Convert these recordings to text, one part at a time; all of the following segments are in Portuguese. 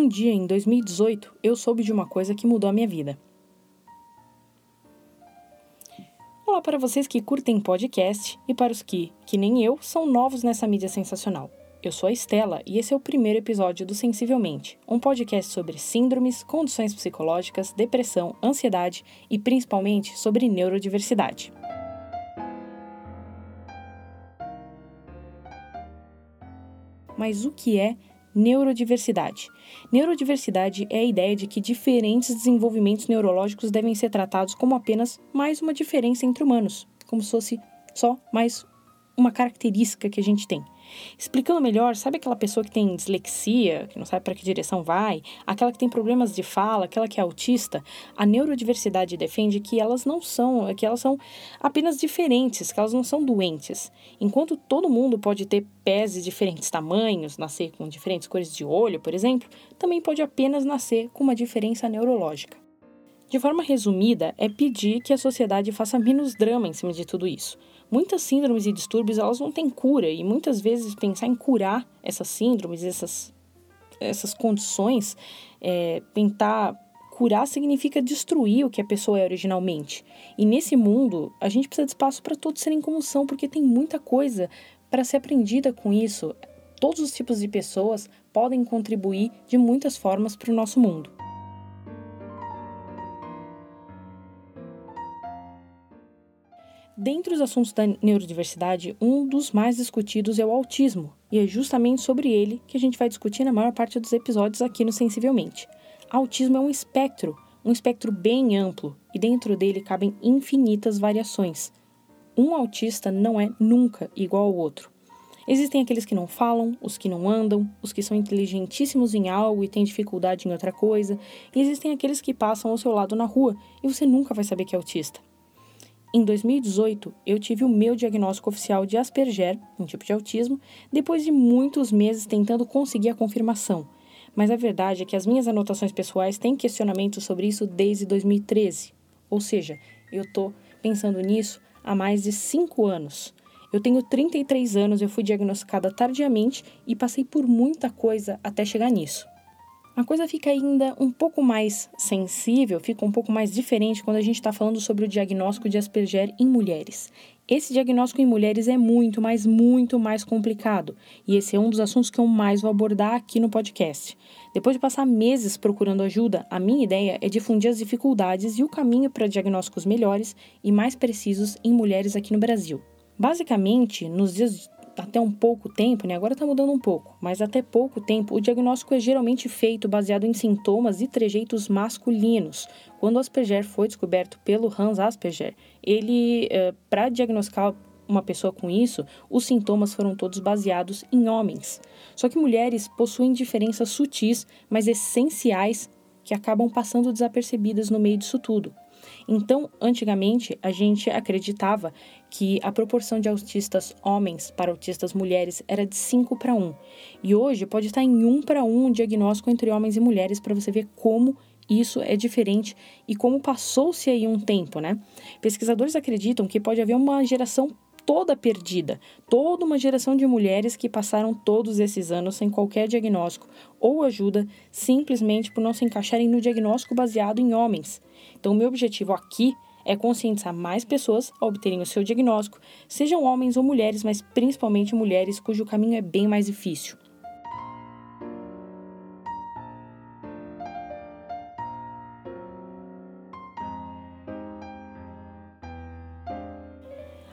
Um dia, em 2018, eu soube de uma coisa que mudou a minha vida. Olá para vocês que curtem podcast e para os que, que nem eu, são novos nessa mídia sensacional. Eu sou a Estela e esse é o primeiro episódio do Sensivelmente, um podcast sobre síndromes, condições psicológicas, depressão, ansiedade e principalmente sobre neurodiversidade. Mas o que é neurodiversidade? Neurodiversidade é a ideia de que diferentes desenvolvimentos neurológicos devem ser tratados como apenas mais uma diferença entre humanos, como se fosse só mais uma característica que a gente tem. Explicando melhor, sabe aquela pessoa que tem dislexia, que não sabe para que direção vai, aquela que tem problemas de fala, aquela que é autista? A neurodiversidade defende que elas não são, que elas são apenas diferentes, que elas não são doentes. Enquanto todo mundo pode ter pés de diferentes tamanhos, nascer com diferentes cores de olho, por exemplo, também pode apenas nascer com uma diferença neurológica. De forma resumida, é pedir que a sociedade faça menos drama em cima de tudo isso. Muitas síndromes e distúrbios elas não têm cura e muitas vezes pensar em curar essas síndromes, essas, essas condições, é, tentar curar significa destruir o que a pessoa é originalmente. E nesse mundo, a gente precisa de espaço para todos serem como são, porque tem muita coisa para ser aprendida com isso. Todos os tipos de pessoas podem contribuir de muitas formas para o nosso mundo. Dentre os assuntos da neurodiversidade, um dos mais discutidos é o autismo, e é justamente sobre ele que a gente vai discutir na maior parte dos episódios aqui no Sensivelmente. Autismo é um espectro, um espectro bem amplo, e dentro dele cabem infinitas variações. Um autista não é nunca igual ao outro. Existem aqueles que não falam, os que não andam, os que são inteligentíssimos em algo e têm dificuldade em outra coisa, e existem aqueles que passam ao seu lado na rua e você nunca vai saber que é autista. Em 2018, eu tive o meu diagnóstico oficial de Asperger, um tipo de autismo, depois de muitos meses tentando conseguir a confirmação. Mas a verdade é que as minhas anotações pessoais têm questionamentos sobre isso desde 2013. Ou seja, eu estou pensando nisso há mais de 5 anos. Eu tenho 33 anos, eu fui diagnosticada tardiamente e passei por muita coisa até chegar nisso. A coisa fica ainda um pouco mais sensível, fica um pouco mais diferente quando a gente está falando sobre o diagnóstico de Asperger em mulheres. Esse diagnóstico em mulheres é muito, mas muito mais complicado, e esse é um dos assuntos que eu mais vou abordar aqui no podcast. Depois de passar meses procurando ajuda, a minha ideia é difundir as dificuldades e o caminho para diagnósticos melhores e mais precisos em mulheres aqui no Brasil. Basicamente, nos dias até um pouco tempo, né? Agora está mudando um pouco, mas até pouco tempo, o diagnóstico é geralmente feito baseado em sintomas e trejeitos masculinos. Quando o Asperger foi descoberto pelo Hans Asperger, ele, eh, para diagnosticar uma pessoa com isso, os sintomas foram todos baseados em homens. Só que mulheres possuem diferenças sutis, mas essenciais, que acabam passando desapercebidas no meio disso tudo. Então, antigamente, a gente acreditava que a proporção de autistas homens para autistas mulheres era de 5 para 1. E hoje pode estar em 1 para 1 o diagnóstico entre homens e mulheres para você ver como isso é diferente e como passou-se aí um tempo, né? Pesquisadores acreditam que pode haver uma geração toda perdida, toda uma geração de mulheres que passaram todos esses anos sem qualquer diagnóstico ou ajuda, simplesmente por não se encaixarem no diagnóstico baseado em homens. Então, meu objetivo aqui é conscientizar mais pessoas a obterem o seu diagnóstico, sejam homens ou mulheres, mas principalmente mulheres cujo caminho é bem mais difícil.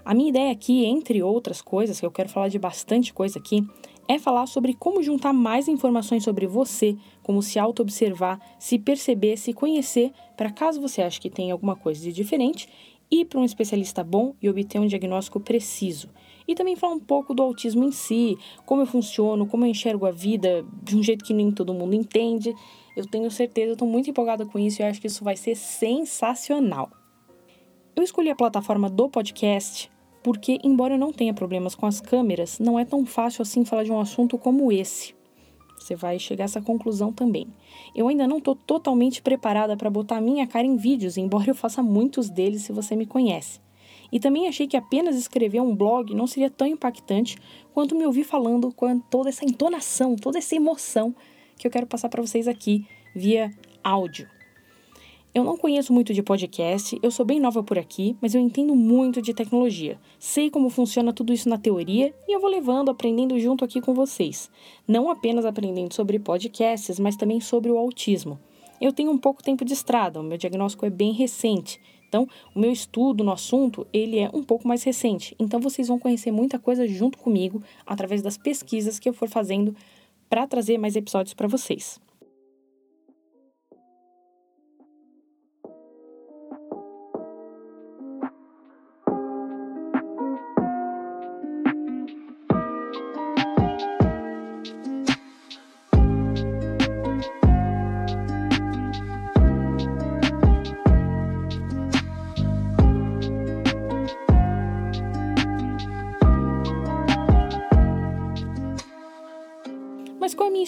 A minha ideia aqui, entre outras coisas, que eu quero falar de bastante coisa aqui, é falar sobre como juntar mais informações sobre você, como se auto-observar, se perceber, se conhecer, para caso você ache que tem alguma coisa de diferente, ir para um especialista bom e obter um diagnóstico preciso. E também falar um pouco do autismo em si, como eu funciono, como eu enxergo a vida de um jeito que nem todo mundo entende. Eu tenho certeza, estou muito empolgada com isso e acho que isso vai ser sensacional. Eu escolhi a plataforma do podcast porque, embora eu não tenha problemas com as câmeras, não é tão fácil assim falar de um assunto como esse. Você vai chegar a essa conclusão também. Eu ainda não estou totalmente preparada para botar minha cara em vídeos, embora eu faça muitos deles se você me conhece. E também achei que apenas escrever um blog não seria tão impactante quanto me ouvir falando com toda essa entonação, toda essa emoção que eu quero passar para vocês aqui via áudio. Eu não conheço muito de podcast, eu sou bem nova por aqui, mas eu entendo muito de tecnologia. Sei como funciona tudo isso na teoria e eu vou levando, aprendendo junto aqui com vocês. Não apenas aprendendo sobre podcasts, mas também sobre o autismo. Eu tenho um pouco tempo de estrada, o meu diagnóstico é bem recente. Então, o meu estudo no assunto, ele é um pouco mais recente. Então, vocês vão conhecer muita coisa junto comigo através das pesquisas que eu for fazendo para trazer mais episódios para vocês.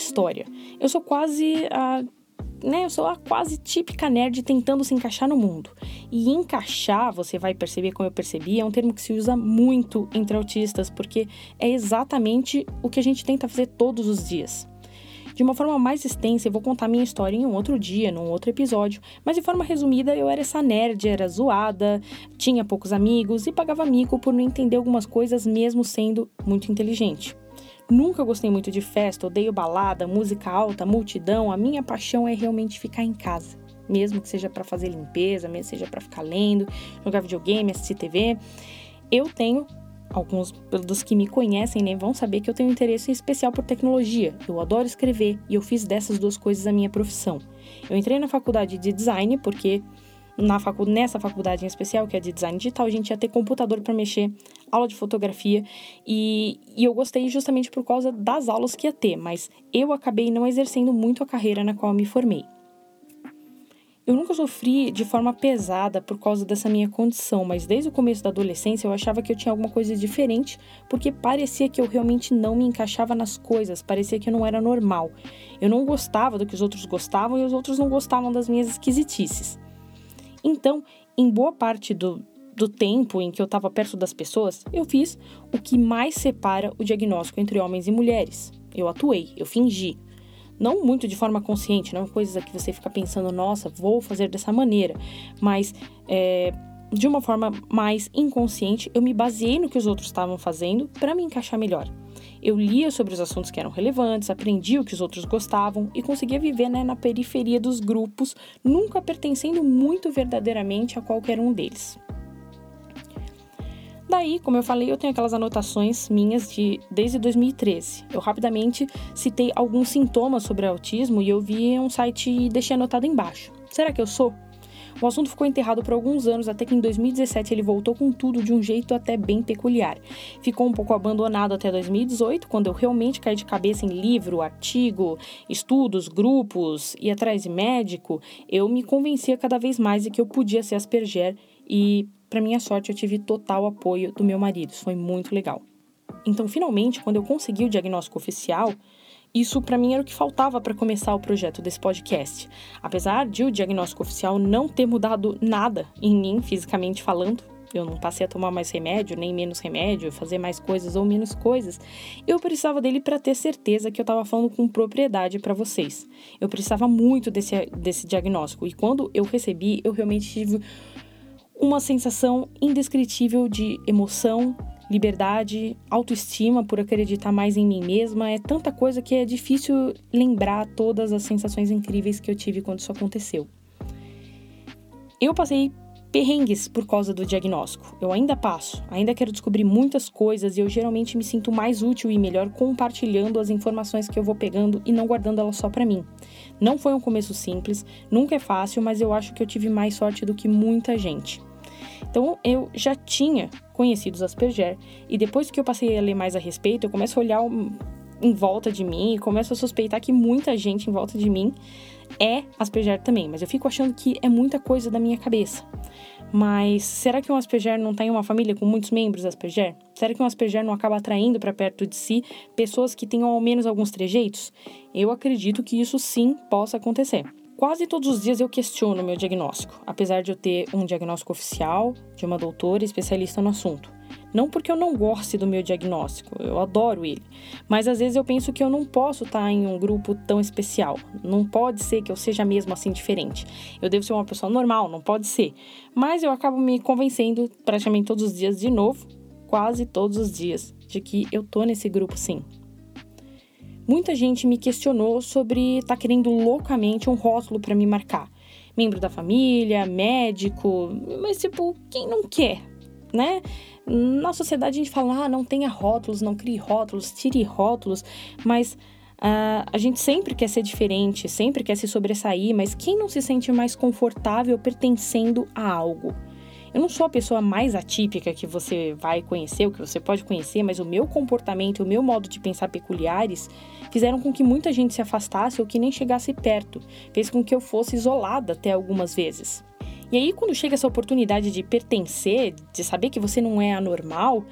História? Eu sou quase a. Né, eu sou a quase típica nerd tentando se encaixar no mundo. E encaixar, você vai perceber como eu percebi, é um termo que se usa muito entre autistas, porque é exatamente o que a gente tenta fazer todos os dias. De uma forma mais extensa, eu vou contar minha história em um outro dia, num outro episódio, mas de forma resumida, eu era essa nerd, era zoada, tinha poucos amigos e pagava mico por não entender algumas coisas, mesmo sendo muito inteligente. Nunca gostei muito de festa, odeio balada, música alta, multidão. A minha paixão é realmente ficar em casa. Mesmo que seja para fazer limpeza, mesmo que seja para ficar lendo, jogar videogame, assistir TV. Eu tenho, alguns dos que me conhecem né, vão saber que eu tenho interesse especial por tecnologia. Eu adoro escrever e eu fiz dessas duas coisas a minha profissão. Eu entrei na faculdade de design porque na facu nessa faculdade em especial, que é de design digital, a gente ia ter computador para mexer, aula de fotografia, e, e eu gostei justamente por causa das aulas que ia ter, mas eu acabei não exercendo muito a carreira na qual me formei. Eu nunca sofri de forma pesada por causa dessa minha condição, mas desde o começo da adolescência eu achava que eu tinha alguma coisa diferente, porque parecia que eu realmente não me encaixava nas coisas, parecia que eu não era normal. Eu não gostava do que os outros gostavam e os outros não gostavam das minhas esquisitices. Então, em boa parte do, do tempo em que eu estava perto das pessoas, eu fiz o que mais separa o diagnóstico entre homens e mulheres. Eu atuei, eu fingi. Não muito de forma consciente, não coisas que você fica pensando, nossa, vou fazer dessa maneira, mas é, de uma forma mais inconsciente, eu me baseei no que os outros estavam fazendo para me encaixar melhor. Eu lia sobre os assuntos que eram relevantes, aprendia o que os outros gostavam e conseguia viver né, na periferia dos grupos, nunca pertencendo muito verdadeiramente a qualquer um deles. Daí, como eu falei, eu tenho aquelas anotações minhas de desde 2013. Eu rapidamente citei alguns sintomas sobre autismo e eu vi um site e deixei anotado embaixo. Será que eu sou? O assunto ficou enterrado por alguns anos, até que em 2017 ele voltou com tudo de um jeito até bem peculiar. Ficou um pouco abandonado até 2018, quando eu realmente caí de cabeça em livro, artigo, estudos, grupos e atrás de médico, eu me convencia cada vez mais de que eu podia ser Asperger e, para minha sorte, eu tive total apoio do meu marido. Isso foi muito legal. Então, finalmente, quando eu consegui o diagnóstico oficial, isso para mim era o que faltava para começar o projeto desse podcast. Apesar de o diagnóstico oficial não ter mudado nada em mim fisicamente falando, eu não passei a tomar mais remédio, nem menos remédio, fazer mais coisas ou menos coisas. Eu precisava dele para ter certeza que eu estava falando com propriedade para vocês. Eu precisava muito desse, desse diagnóstico e quando eu recebi, eu realmente tive uma sensação indescritível de emoção, liberdade, autoestima por acreditar mais em mim mesma. É tanta coisa que é difícil lembrar todas as sensações incríveis que eu tive quando isso aconteceu. Eu passei perrengues por causa do diagnóstico. Eu ainda passo, ainda quero descobrir muitas coisas e eu geralmente me sinto mais útil e melhor compartilhando as informações que eu vou pegando e não guardando elas só para mim. Não foi um começo simples, nunca é fácil, mas eu acho que eu tive mais sorte do que muita gente. Então eu já tinha conhecido os Asperger e depois que eu passei a ler mais a respeito, eu começo a olhar em volta de mim e começo a suspeitar que muita gente em volta de mim é Asperger também, mas eu fico achando que é muita coisa da minha cabeça. Mas será que um Asperger não tem uma família com muitos membros Asperger? Será que um Asperger não acaba atraindo para perto de si pessoas que tenham ao menos alguns trejeitos? Eu acredito que isso sim possa acontecer. Quase todos os dias eu questiono meu diagnóstico, apesar de eu ter um diagnóstico oficial de uma doutora especialista no assunto. Não porque eu não goste do meu diagnóstico, eu adoro ele, mas às vezes eu penso que eu não posso estar em um grupo tão especial. Não pode ser que eu seja mesmo assim diferente. Eu devo ser uma pessoa normal, não pode ser. Mas eu acabo me convencendo praticamente todos os dias de novo, quase todos os dias, de que eu tô nesse grupo sim. Muita gente me questionou sobre estar tá querendo loucamente um rótulo para me marcar. Membro da família, médico, mas tipo, quem não quer, né? Na sociedade a gente fala, ah, não tenha rótulos, não crie rótulos, tire rótulos, mas uh, a gente sempre quer ser diferente, sempre quer se sobressair, mas quem não se sente mais confortável pertencendo a algo? Eu não sou a pessoa mais atípica que você vai conhecer, ou que você pode conhecer, mas o meu comportamento, o meu modo de pensar peculiares fizeram com que muita gente se afastasse ou que nem chegasse perto, fez com que eu fosse isolada até algumas vezes. E aí, quando chega essa oportunidade de pertencer, de saber que você não é anormal,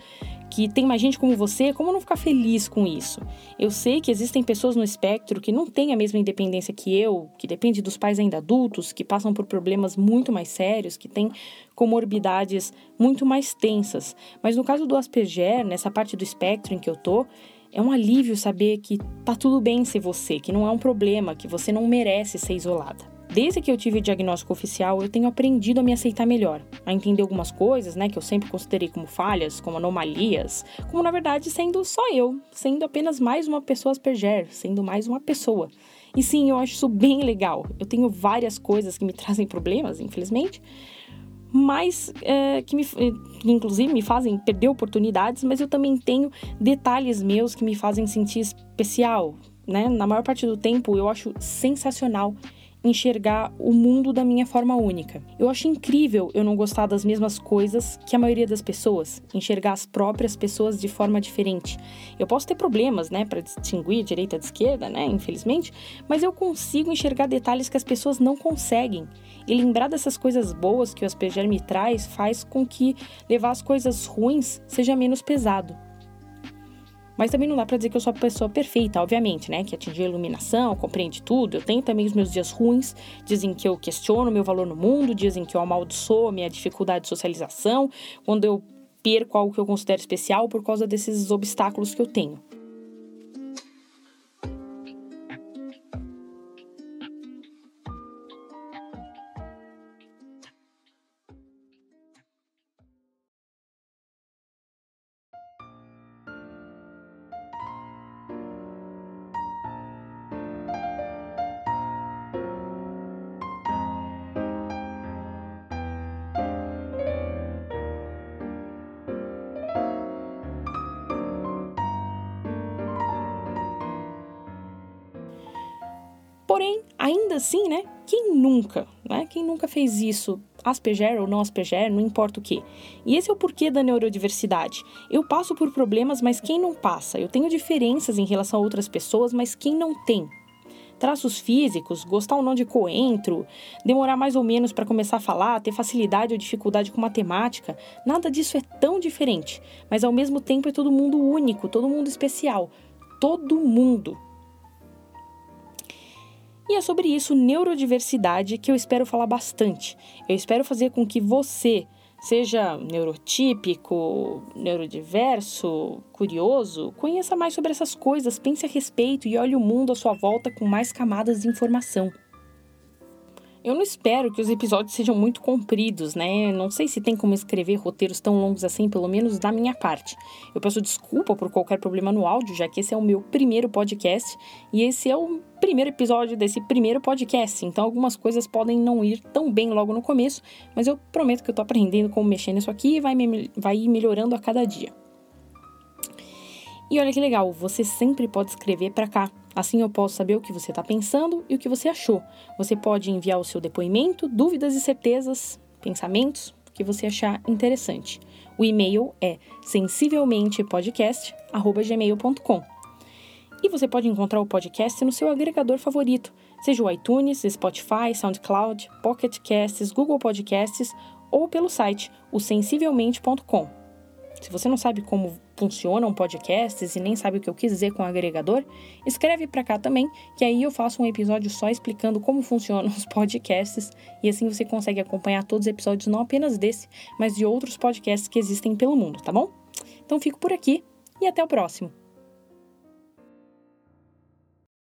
que tem mais gente como você, como não ficar feliz com isso? Eu sei que existem pessoas no espectro que não têm a mesma independência que eu, que depende dos pais ainda adultos, que passam por problemas muito mais sérios, que têm comorbidades muito mais tensas. Mas no caso do Asperger, nessa parte do espectro em que eu tô, é um alívio saber que tá tudo bem ser você, que não é um problema, que você não merece ser isolada. Desde que eu tive o diagnóstico oficial, eu tenho aprendido a me aceitar melhor, a entender algumas coisas, né, que eu sempre considerei como falhas, como anomalias, como na verdade sendo só eu, sendo apenas mais uma pessoa Asperger, sendo mais uma pessoa. E sim, eu acho isso bem legal. Eu tenho várias coisas que me trazem problemas, infelizmente, mas é, que, me, que inclusive me fazem perder oportunidades, mas eu também tenho detalhes meus que me fazem sentir especial, né? Na maior parte do tempo eu acho sensacional enxergar o mundo da minha forma única. Eu acho incrível eu não gostar das mesmas coisas que a maioria das pessoas, enxergar as próprias pessoas de forma diferente. Eu posso ter problemas, né, para distinguir direita de esquerda, né, infelizmente, mas eu consigo enxergar detalhes que as pessoas não conseguem. E lembrar dessas coisas boas que o Asperger me traz faz com que levar as coisas ruins seja menos pesado. Mas também não dá para dizer que eu sou a pessoa perfeita, obviamente, né? Que atingiu a iluminação, compreende tudo. Eu tenho também os meus dias ruins, dizem que eu questiono meu valor no mundo, dizem que eu amaldiçoo minha dificuldade de socialização, quando eu perco algo que eu considero especial por causa desses obstáculos que eu tenho. Porém, ainda assim, né? Quem nunca, né? Quem nunca fez isso? Asperger ou não Asperger, não importa o que. E esse é o porquê da neurodiversidade. Eu passo por problemas, mas quem não passa? Eu tenho diferenças em relação a outras pessoas, mas quem não tem? Traços físicos, gostar ou não de coentro, demorar mais ou menos para começar a falar, ter facilidade ou dificuldade com matemática, nada disso é tão diferente, mas ao mesmo tempo é todo mundo único, todo mundo especial. Todo mundo. E é sobre isso, neurodiversidade, que eu espero falar bastante. Eu espero fazer com que você, seja neurotípico, neurodiverso, curioso, conheça mais sobre essas coisas, pense a respeito e olhe o mundo à sua volta com mais camadas de informação. Eu não espero que os episódios sejam muito compridos, né? Não sei se tem como escrever roteiros tão longos assim, pelo menos da minha parte. Eu peço desculpa por qualquer problema no áudio, já que esse é o meu primeiro podcast e esse é o primeiro episódio desse primeiro podcast. Então algumas coisas podem não ir tão bem logo no começo, mas eu prometo que eu tô aprendendo como mexer nisso aqui e vai, me, vai melhorando a cada dia. E olha que legal, você sempre pode escrever para cá. Assim eu posso saber o que você está pensando e o que você achou. Você pode enviar o seu depoimento, dúvidas e certezas, pensamentos, que você achar interessante. O e-mail é sensivelmentepodcast@gmail.com. E você pode encontrar o podcast no seu agregador favorito, seja o iTunes, Spotify, SoundCloud, Pocket Casts, Google Podcasts ou pelo site o sensivelmente.com. Se você não sabe como funcionam podcasts e nem sabe o que eu quis dizer com agregador, escreve para cá também, que aí eu faço um episódio só explicando como funcionam os podcasts e assim você consegue acompanhar todos os episódios não apenas desse, mas de outros podcasts que existem pelo mundo, tá bom? Então fico por aqui e até o próximo.